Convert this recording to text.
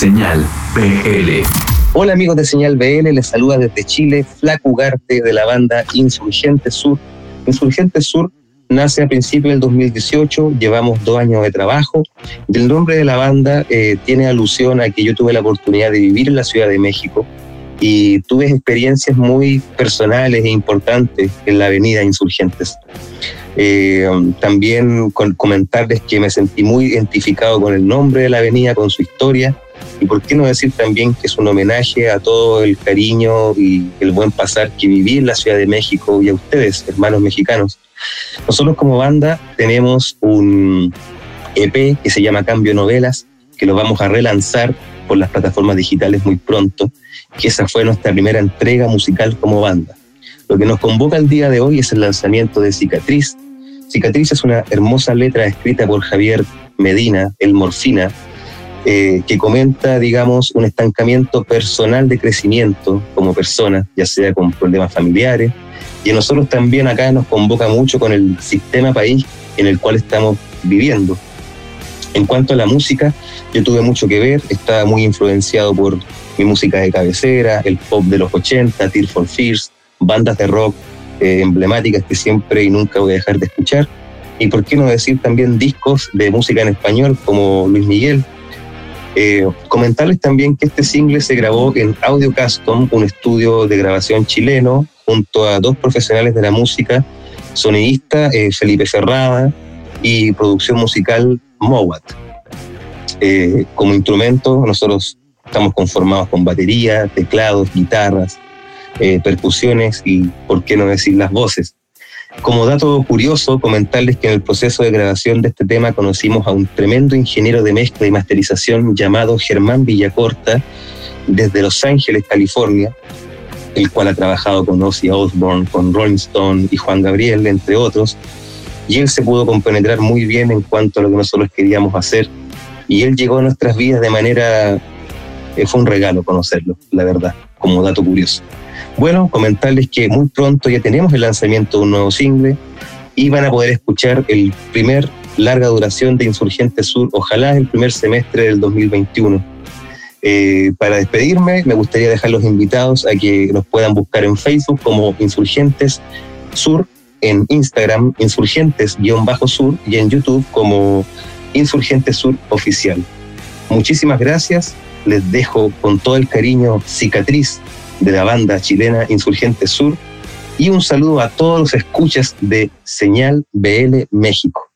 Señal BL. Hola amigos de Señal BL, les saluda desde Chile Flaco Ugarte de la banda Insurgente Sur. Insurgente Sur nace a principios del 2018, llevamos dos años de trabajo. El nombre de la banda eh, tiene alusión a que yo tuve la oportunidad de vivir en la Ciudad de México y tuve experiencias muy personales e importantes en la avenida Insurgentes. Eh, también con comentarles que me sentí muy identificado con el nombre de la avenida, con su historia, y por qué no decir también que es un homenaje a todo el cariño y el buen pasar que viví en la Ciudad de México y a ustedes, hermanos mexicanos. Nosotros como banda tenemos un EP que se llama Cambio Novelas, que lo vamos a relanzar por las plataformas digitales muy pronto, que esa fue nuestra primera entrega musical como banda. Lo que nos convoca el día de hoy es el lanzamiento de Cicatriz. Cicatriz es una hermosa letra escrita por Javier Medina, el Morfina, eh, que comenta, digamos, un estancamiento personal de crecimiento como persona, ya sea con problemas familiares, y a nosotros también acá nos convoca mucho con el sistema país en el cual estamos viviendo. En cuanto a la música, yo tuve mucho que ver, estaba muy influenciado por mi música de cabecera, el pop de los 80, Tear for Fears, bandas de rock eh, emblemáticas que siempre y nunca voy a dejar de escuchar. Y por qué no decir también discos de música en español como Luis Miguel. Eh, comentarles también que este single se grabó en Audio Custom, un estudio de grabación chileno, junto a dos profesionales de la música, sonidista eh, Felipe Ferrada y producción musical Mowat. como instrumento, nosotros estamos conformados con batería, teclados, guitarras, eh, percusiones y, por qué no decir, las voces. Como dato curioso, comentarles que en el proceso de grabación de este tema conocimos a un tremendo ingeniero de mezcla y masterización llamado Germán Villacorta desde Los Ángeles, California, el cual ha trabajado con Ozzy Osbourne, con Rolling Stone y Juan Gabriel, entre otros, y él se pudo compenetrar muy bien en cuanto a lo que nosotros queríamos hacer, y él llegó a nuestras vidas de manera, fue un regalo conocerlo, la verdad, como dato curioso. Bueno, comentarles que muy pronto ya tenemos el lanzamiento de un nuevo single y van a poder escuchar el primer larga duración de Insurgente Sur, ojalá el primer semestre del 2021. Eh, para despedirme, me gustaría dejar los invitados a que nos puedan buscar en Facebook como Insurgentes Sur, en Instagram Insurgentes-Sur y en YouTube como Insurgentes Sur Oficial. Muchísimas gracias, les dejo con todo el cariño Cicatriz de la banda chilena Insurgente Sur y un saludo a todos los escuchas de Señal BL México.